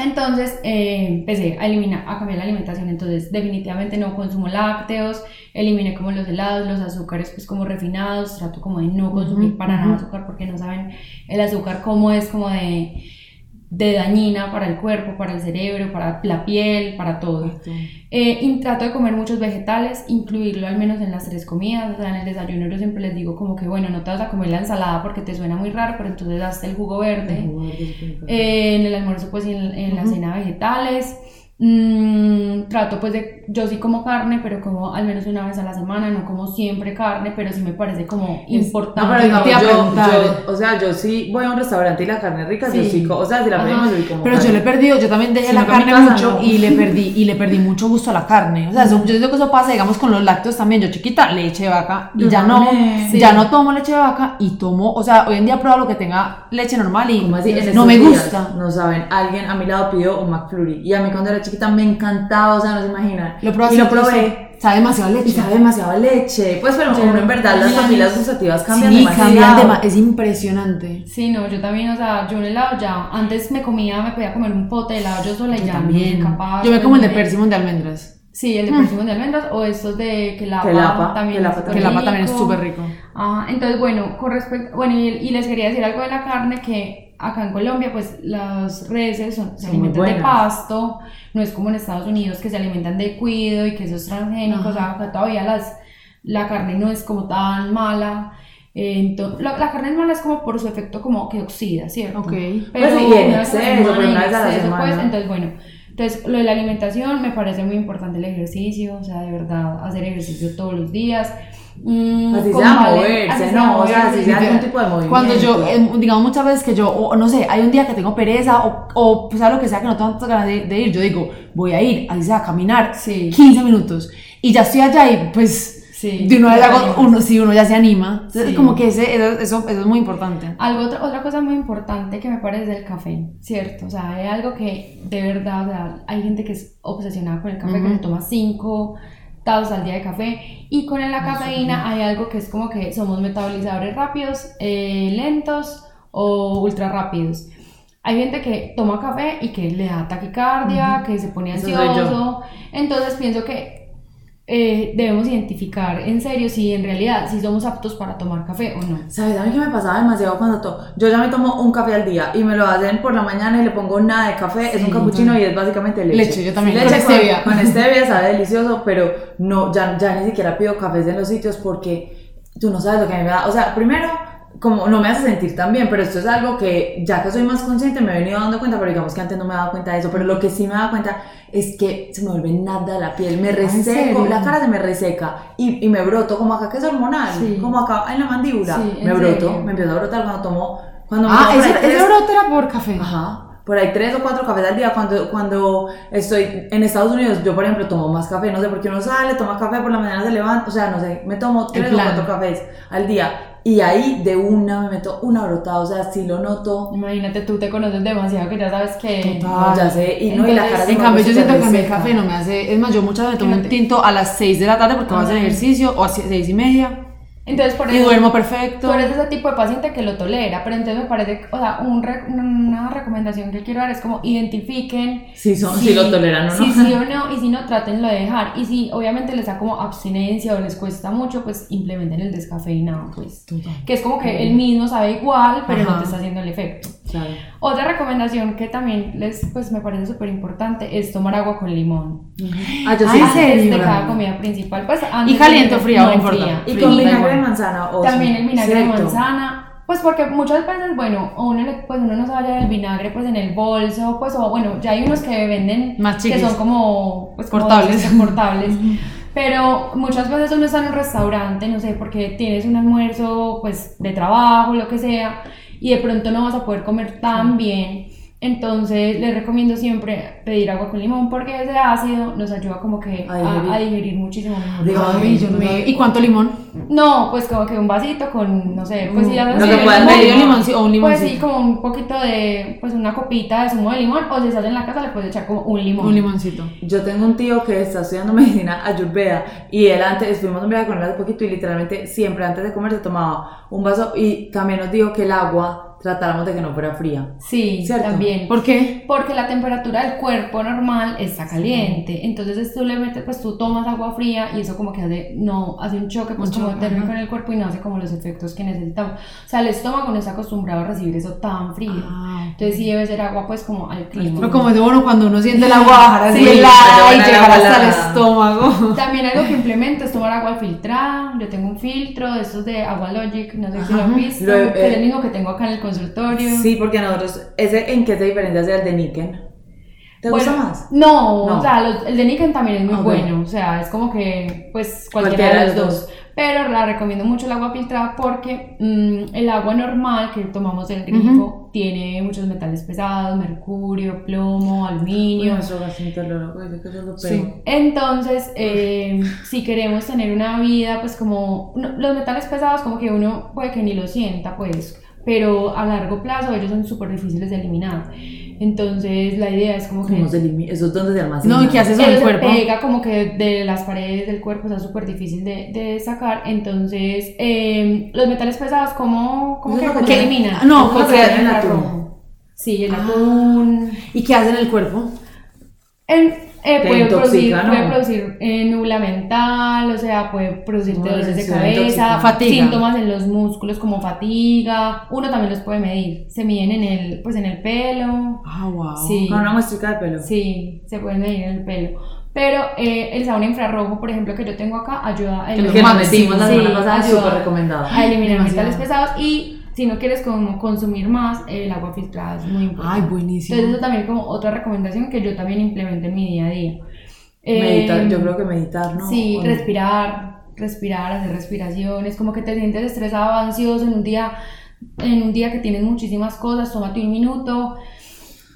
Entonces eh, empecé a eliminar, a cambiar la alimentación, entonces definitivamente no consumo lácteos, eliminé como los helados, los azúcares pues como refinados, trato como de no consumir para nada azúcar porque no saben el azúcar cómo es como de de dañina para el cuerpo, para el cerebro, para la piel, para todo. Eh, y trato de comer muchos vegetales, incluirlo al menos en las tres comidas, o sea, en el desayuno yo siempre les digo como que, bueno, no te vas a comer la ensalada porque te suena muy raro, pero entonces hazte el jugo verde. Eh, en el almuerzo pues en, en la cena vegetales. Mm, trato pues de, yo sí como carne, pero como al menos una vez a la semana, no como siempre carne, pero sí me parece como importante. No, pero yo, yo, o sea, yo sí voy a un restaurante y la carne es rica, yo sí, o sea, si la pedimos, yo como Pero yo le he perdido, yo también dejé la carne mucho y le perdí, y le perdí mucho gusto a la carne. O sea, yo digo que eso pasa, digamos, con los lácteos también. Yo chiquita, leche de vaca, y ya no, ya no tomo leche de vaca y tomo, o sea, hoy en día pruebo lo que tenga leche normal y no me gusta. No saben, alguien a mi lado pidió un McFlurry y a mí cuando era chiquita me encantaba, o sea, no se imaginan. Lo probé, y lo probé. Sabe demasiado leche. Y sabe demasiado leche. Pues, pero uno en verdad las familias gustativas cambian sí, demasiado. Cambian es impresionante. Sí, no, yo también, o sea, yo un helado ya, antes me comía, me podía comer un pote de helado yo sola y ya también. capaz. Yo me como el de persimmon de almendras. Sí, el de persimmon de almendras o estos de que la también. Que la también es súper rico. Ajá, entonces, bueno, con respecto, bueno, y, y les quería decir algo de la carne que acá en Colombia, pues las reses son, se alimentan de pasto, no es como en Estados Unidos que se alimentan de cuido y que esos transgénicos, acá todavía las, la carne no es como tan mala. Entonces, la, la, carne es mala es como por su efecto como que oxida, ¿cierto? Ok. Pero pues sí, en exceso, a la semana. Pues, entonces, bueno, entonces lo de la alimentación me parece muy importante el ejercicio, o sea, de verdad, hacer ejercicio todos los días. Mm, así sea moverse, no, o sea, así sea algún tipo de movimiento. Cuando yo, eh, digamos muchas veces que yo, o, no sé, hay un día que tengo pereza o, o pues, lo que sea que no tengo tantas ganas de, ir, yo digo, voy a ir, así sea, a caminar sí. 15 minutos y ya estoy allá y pues Sí, de una vez hago uno, sí, uno ya se anima. Entonces, como que ese, eso, eso, es muy importante. Algo, otra, otra cosa muy importante que me parece es el café, ¿cierto? O sea, hay algo que de verdad, o sea, hay gente que es obsesionada con el café, que se toma cinco tazas al día de café. Y con la cafeína hay algo que es como que somos metabolizadores rápidos, eh, lentos o ultra rápidos. Hay gente que toma café y que le da taquicardia, que se pone ansioso. Entonces pienso que eh, debemos identificar en serio si en realidad si somos aptos para tomar café o no. ¿Sabes? A mí que me pasaba demasiado cuando to yo ya me tomo un café al día y me lo hacen por la mañana y le pongo nada de café, es un cappuccino y es básicamente leche. Leche, yo también. Leche con stevia. Con, *laughs* stevia sabe delicioso, pero no, ya, ya ni siquiera pido cafés en los sitios porque tú no sabes lo que a mí me da. O sea, primero como no me hace sentir tan bien, pero esto es algo que ya que soy más consciente me he venido dando cuenta, pero digamos que antes no me daba cuenta de eso, pero lo que sí me daba cuenta es que se me vuelve nada la piel, me reseco, la cara se me reseca y, y me broto, como acá que es hormonal, como acá en la mandíbula, me broto, me empiezo a brotar cuando tomo... Cuando ah, ese, ese brote era por café. Ajá por ahí tres o cuatro cafés al día. Cuando, cuando estoy en Estados Unidos, yo por ejemplo tomo más café, no sé por qué uno sale, toma café por la mañana, se levanta, o sea, no sé, me tomo tres o cuatro cafés al día. Y ahí de una me meto una brotada, o sea, si lo noto. Imagínate, tú te conoces demasiado que ya sabes que. No, ya sé, y no, y la cara En cambio, yo siento que el café no me hace. Es más, yo muchas veces tomo un tinto a las 6 de la tarde porque voy a hacer ejercicio, o a 6 y media. Entonces, por y duermo perfecto. Tú eres ese tipo de paciente que lo tolera, pero entonces me parece, o sea, una recomendación que quiero dar es como identifiquen si, son, si, lo toleran o no. Si sí o *laughs* no, y si no, tratenlo de dejar. Y si obviamente les da como abstinencia o les cuesta mucho, pues implementen el descafeinado, pues. Que es como que el mismo sabe igual, pero no te está haciendo el efecto. Otra recomendación que también les pues me parece súper importante es tomar agua con limón. Ah, yo sí. Antes de cada comida principal, pues Y caliente o fría, no, fría. Y con vinagre de manzana. O También el vinagre de manzana. Pues porque muchas veces, bueno, uno, pues uno no sabe el vinagre pues en el bolso, pues o bueno, ya hay unos que venden Más que son como pues, portables. portables. Pero muchas veces uno está en un restaurante, no sé, porque tienes un almuerzo pues de trabajo, lo que sea, y de pronto no vas a poder comer tan bien. Entonces les recomiendo siempre pedir agua con limón porque ese ácido nos ayuda como que a, digerir, muchísimo mejor. ¿Y cuánto limón? No, pues como que un vasito con, no sé, pues si ya no sé, medio limón, o un limón. Pues sí, como un poquito de, pues una copita de zumo de limón o si estás en la casa le puedes echar como un limón. Un limoncito. Yo tengo un tío que está estudiando *laughs* medicina ayurveda y él antes, fuimos un viaje con él hace poquito y literalmente siempre antes de comer se tomaba un vaso y también nos dijo que el agua tratáramos de que no fuera fría. Sí, también. ¿Por qué? Porque la temperatura del cuerpo normal está caliente. Entonces tú le metes, pues tú tomas agua fría y eso como que hace, no, hace un choque pues como térmico en el cuerpo y no hace como los efectos que necesitamos. O sea, el estómago no está acostumbrado a recibir eso tan frío. Ah, Entonces sí debe ser agua pues como al clima. Pero como es bueno cuando uno siente el agua bajar así helada y llegar hasta el estómago. *laughs* También algo que implemento es tomar agua filtrada. Yo tengo un filtro de estos de Agua Logic, no sé si lo han visto. es el eh, mismo que tengo acá en el consultorio. Sí, porque nosotros, ese, ¿en qué se diferencia del de Niken? ¿Te gusta más? No, o sea, el de Niken también es muy bueno, o sea, es como que, pues, cualquiera, de los dos. Pero la recomiendo mucho el agua filtrada porque mm, el agua normal que tomamos del grifo tiene muchos metales pesados, mercurio, plomo, aluminio. eso sí. Entonces, eh, si queremos tener una vida, pues como los metales pesados, como que uno puede que ni lo sienta, pues pero a largo plazo ellos son súper difíciles de eliminar. Entonces la idea es como que... ¿Cómo se ¿Eso es donde se almacena? No, ¿y qué haces con el cuerpo? pega como que de las paredes del cuerpo, o sea, súper difícil de, de, sacar. Entonces, eh, los metales pesados, ¿cómo, cómo que, que, eliminan? No, ¿cómo se el atún? Sí, el atún. ¿Y qué hacen el cuerpo? En, eh, puede, producir, puede producir eh, nula mental, o sea, puede producir dolores de cabeza, fatiga. síntomas en los músculos como fatiga. Uno también los puede medir. Se miden en el, pues en el pelo. Ah, wow. Sí. Con una muestra de pelo. Sí, se pueden medir en el pelo. Pero eh, el sauna infrarrojo, por ejemplo, que yo tengo acá, ayuda a eliminar, que nos metimos la semana pasada, súper recomendado. A eliminar metales pesados y si no quieres como consumir más, el agua filtrada es muy importante. Ay, buenísimo. Entonces, eso también como otra recomendación que yo también implemento en mi día a día. Meditar, yo em, creo que meditar, ¿no? Sí, respirar. respirar, hacer respiraciones, como que te sientes estresado, ansioso en un día, en un día que tienes muchísimas cosas, tómate un minuto,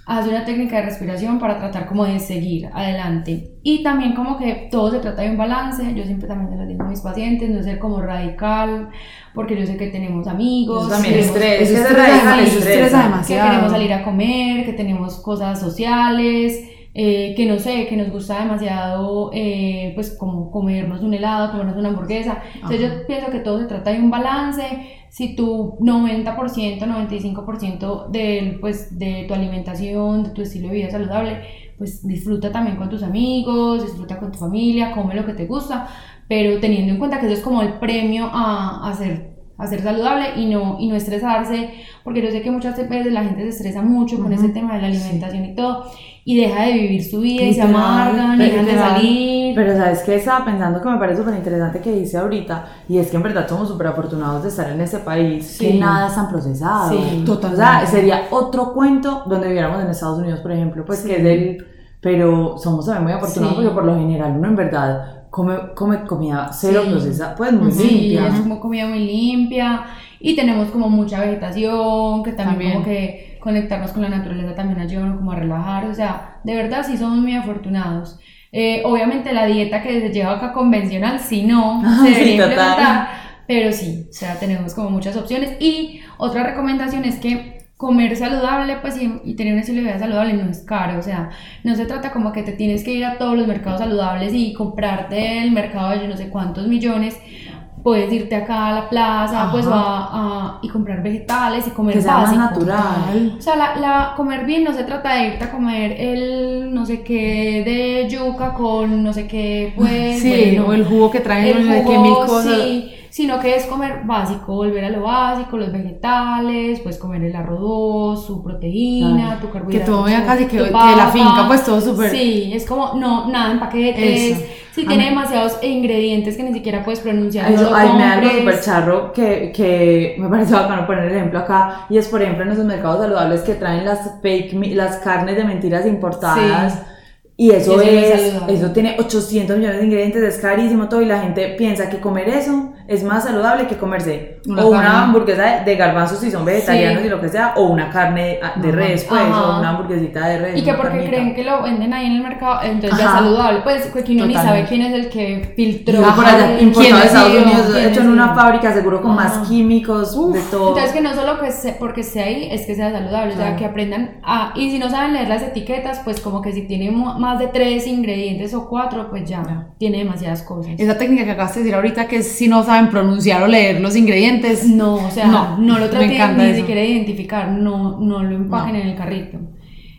haz una técnica de respiración para tratar como de seguir adelante. Y también como que todo se trata de un balance, yo siempre también se lo digo a mis pacientes, no ser como radical, porque yo sé que tenemos amigos. Eso también estrés, es radical, estresa demasiado. Que queremos salir a comer, que tenemos cosas sociales, eh, que no sé, que nos gusta demasiado, eh, pues como comernos un helado, comernos una hamburguesa. Entonces yo pienso que todo se trata de un balance. Si tu 90%, 95% de, pues, de tu alimentación, de tu estilo de vida saludable, pues disfruta también con tus amigos, disfruta con tu familia, come lo que te gusta, pero teniendo en cuenta que eso es como el premio a, a ser a ser saludable y no, y no estresarse, porque yo sé que muchas veces la gente se estresa mucho con ese tema de la alimentación y todo, y deja de vivir su vida y se amargan y dejan de salir. Pero sabes que estaba pensando que me parece súper interesante que dice ahorita, y es que en verdad somos súper afortunados de estar en ese país, que nada es tan procesado. Sí, total. O sea, sería otro cuento donde viviéramos en Estados Unidos, por ejemplo, pues que es del... Pero somos también muy afortunados porque por lo general uno en verdad come, come comida cero procesada, pues muy limpia. es como comida muy limpia. Y tenemos como mucha vegetación, que también, como que conectarnos con la naturaleza también ayuda como a relajar, o sea, de verdad sí somos muy afortunados. Eh, obviamente la dieta que se lleva acá convencional, si no, *laughs* se debería implementar, pero sí, o sea, tenemos como muchas opciones. Y otra recomendación es que comer saludable pues y, tener una estilo de vida saludable no es caro, o sea, no se trata como que te tienes que ir a todos los mercados saludables y comprarte el mercado de yo no sé cuántos millones, puedes irte acá a la plaza pues a, y comprar vegetales y comer que sea más natural. O sea, la, la, comer bien no se trata de irte a comer el no sé qué de yuca con no sé qué pues sí, o el jugo que traen el sé qué mil cosas. Sí, sino que es comer básico, volver a lo básico, los vegetales, pues comer el arroz, su proteína, tu carbohidrato. Que todo vea casi que, que la finca, pues todo súper. Sí, es como, no, nada en paquetes. Si tiene demasiados ingredientes que ni siquiera puedes pronunciar. Eso, hay me algo súper charro que, que me parece bacano poner el ejemplo acá. Y es, por ejemplo, en esos mercados saludables que traen las fake, las carnes de mentiras importadas. Y eso, es, eso tiene 800 millones de ingredientes, es carísimo todo y la gente piensa que comer eso es más saludable que comerse o una hamburguesa de, garbanzos si son vegetarianos y lo que sea, o una carne de res, pues, o una hamburguesita de res. Y que porque creen que lo venden ahí en el mercado, entonces ya es saludable. Pues que uno ni sabe quién es el que filtró. por allá, importado de Estados Unidos, hecho en una fábrica, seguro con más químicos, de todo. Entonces que no solo que porque esté ahí, es que sea saludable, o sea, que aprendan a. Y si no saben leer las etiquetas, pues como que si tiene más de tres ingredientes o cuatro, pues ya tiene demasiadas cosas. Esa técnica que acabas de decir ahorita, que si no saben pronunciar o leer los ingredientes, no, o sea, no, no lo traten ni siquiera identificar, no, no lo empaquen en el carrito.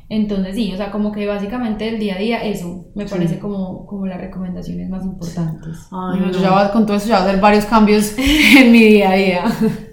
Entonces sí, o sea, como que básicamente el día a día eso me parece como, como las recomendaciones más importantes. Ay, yo ya con todo eso ya voy a hacer varios cambios *laughs* en mi día a día.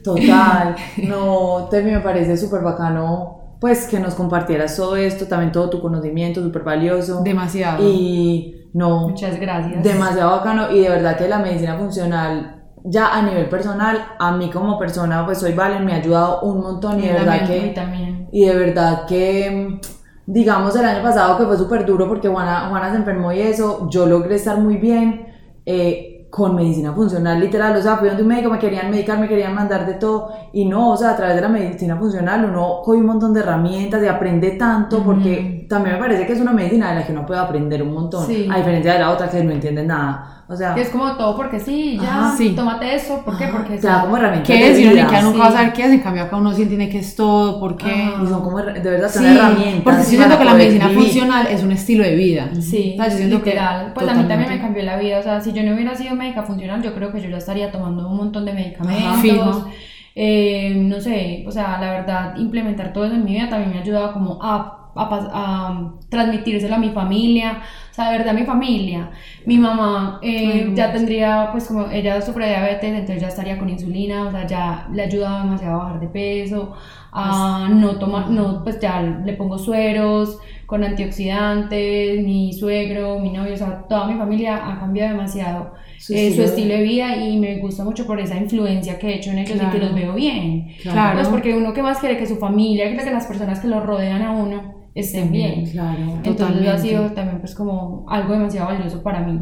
Total, *laughs* no, te me parece súper bacano pues que nos compartieras todo esto, también todo tu conocimiento, súper valioso. Demasiado. Y no. Muchas gracias. Demasiado bacano y de verdad que la medicina funcional ya a nivel personal, a mí como persona, pues soy Valen, me ha ayudado un montón y de verdad que... También. Y de verdad que, digamos, el año pasado que fue súper duro porque Juana, Juana se enfermó y eso, yo logré estar muy bien. Eh, con medicina funcional, literal, o sea, fui donde un médico, me querían medicar, me querían mandar de todo, y no, o sea, a través de la medicina funcional uno coge un montón de herramientas y aprende tanto, porque también me parece que es una medicina de la que uno puede aprender un montón, a diferencia de la otra que no entiende nada. O sea, es como todo porque sí, ya, sí. tómate eso, ¿por qué? Porque te da como herramientas ¿Qué es? Y uno nunca va a saber qué es, en cambio acá uno sí entiende qué es todo, por qué. Y son como, de verdad, son herramientas. Porque sí siento que la medicina funcional es un estilo de vida. Sí, o sea, yo literal. Que pues a mí también me cambió la vida, o sea, si yo no hubiera sido médica funcional, yo creo que yo ya estaría tomando un montón de medicamentos. Eh, no sé, o sea, la verdad, implementar todo eso en mi vida también me ha ayudado como a a, transmitírselo a mi familia, o sea, de verdad mi familia. Mi mamá eh, ya tendría, pues como ella sufre diabetes, entonces ya estaría con insulina, o sea, ya le ayuda demasiado a bajar de peso, a no tomar, no, pues ya le pongo sueros con antioxidantes, mi suegro, mi novio, o sea, toda mi familia ha cambiado demasiado. Eh, su estilo de vida y me gusta mucho por esa influencia que he hecho en ellos y que los veo bien. Claro. Pues porque uno que más quiere que su familia, que las personas que lo rodean a uno estén bien. Claro, Entonces ha sido también pues como algo demasiado valioso para mí.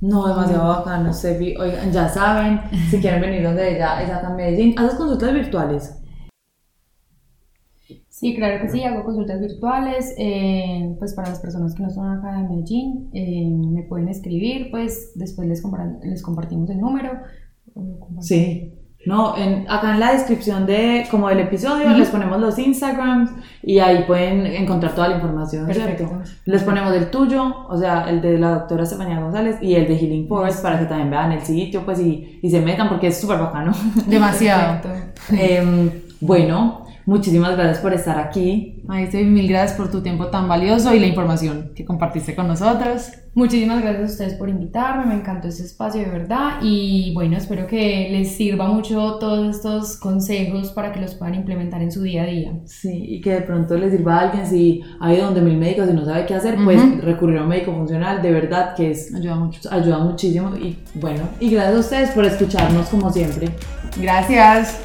No, demasiado bacano, Sefi. Oigan, ya saben, si quieren venir donde ella, ella está en Medellín, ¿haces consultas virtuales? Sí, claro que sí, hago consultas virtuales, eh, pues para las personas que no son acá de Medellín, eh, me pueden escribir, pues después les, les compartimos el número. Sí, no, en, acá en la descripción de como del episodio les ponemos los Instagrams y ahí pueden encontrar toda la información, Perfecto. Les ponemos el tuyo, o sea, el de la doctora Estefanía González y el de Healing Forest para que también vean el sitio, pues y, y se metan porque es súper bacano. Demasiado. *laughs* eh, bueno, Muchísimas gracias por estar aquí. Ay, estoy mil gracias por tu tiempo tan valioso y la información que compartiste con nosotros. Muchísimas gracias a ustedes por invitarme, me encantó este espacio de verdad y bueno, espero que les sirva mucho todos estos consejos para que los puedan implementar en su día a día. Sí, y que de pronto les sirva a alguien si ha ido donde mil médicos y no sabe qué hacer, pues recurrir a un médico funcional, de verdad que es, ayuda mucho. Ayuda muchísimo y bueno, y gracias a ustedes por escucharnos como siempre. Gracias.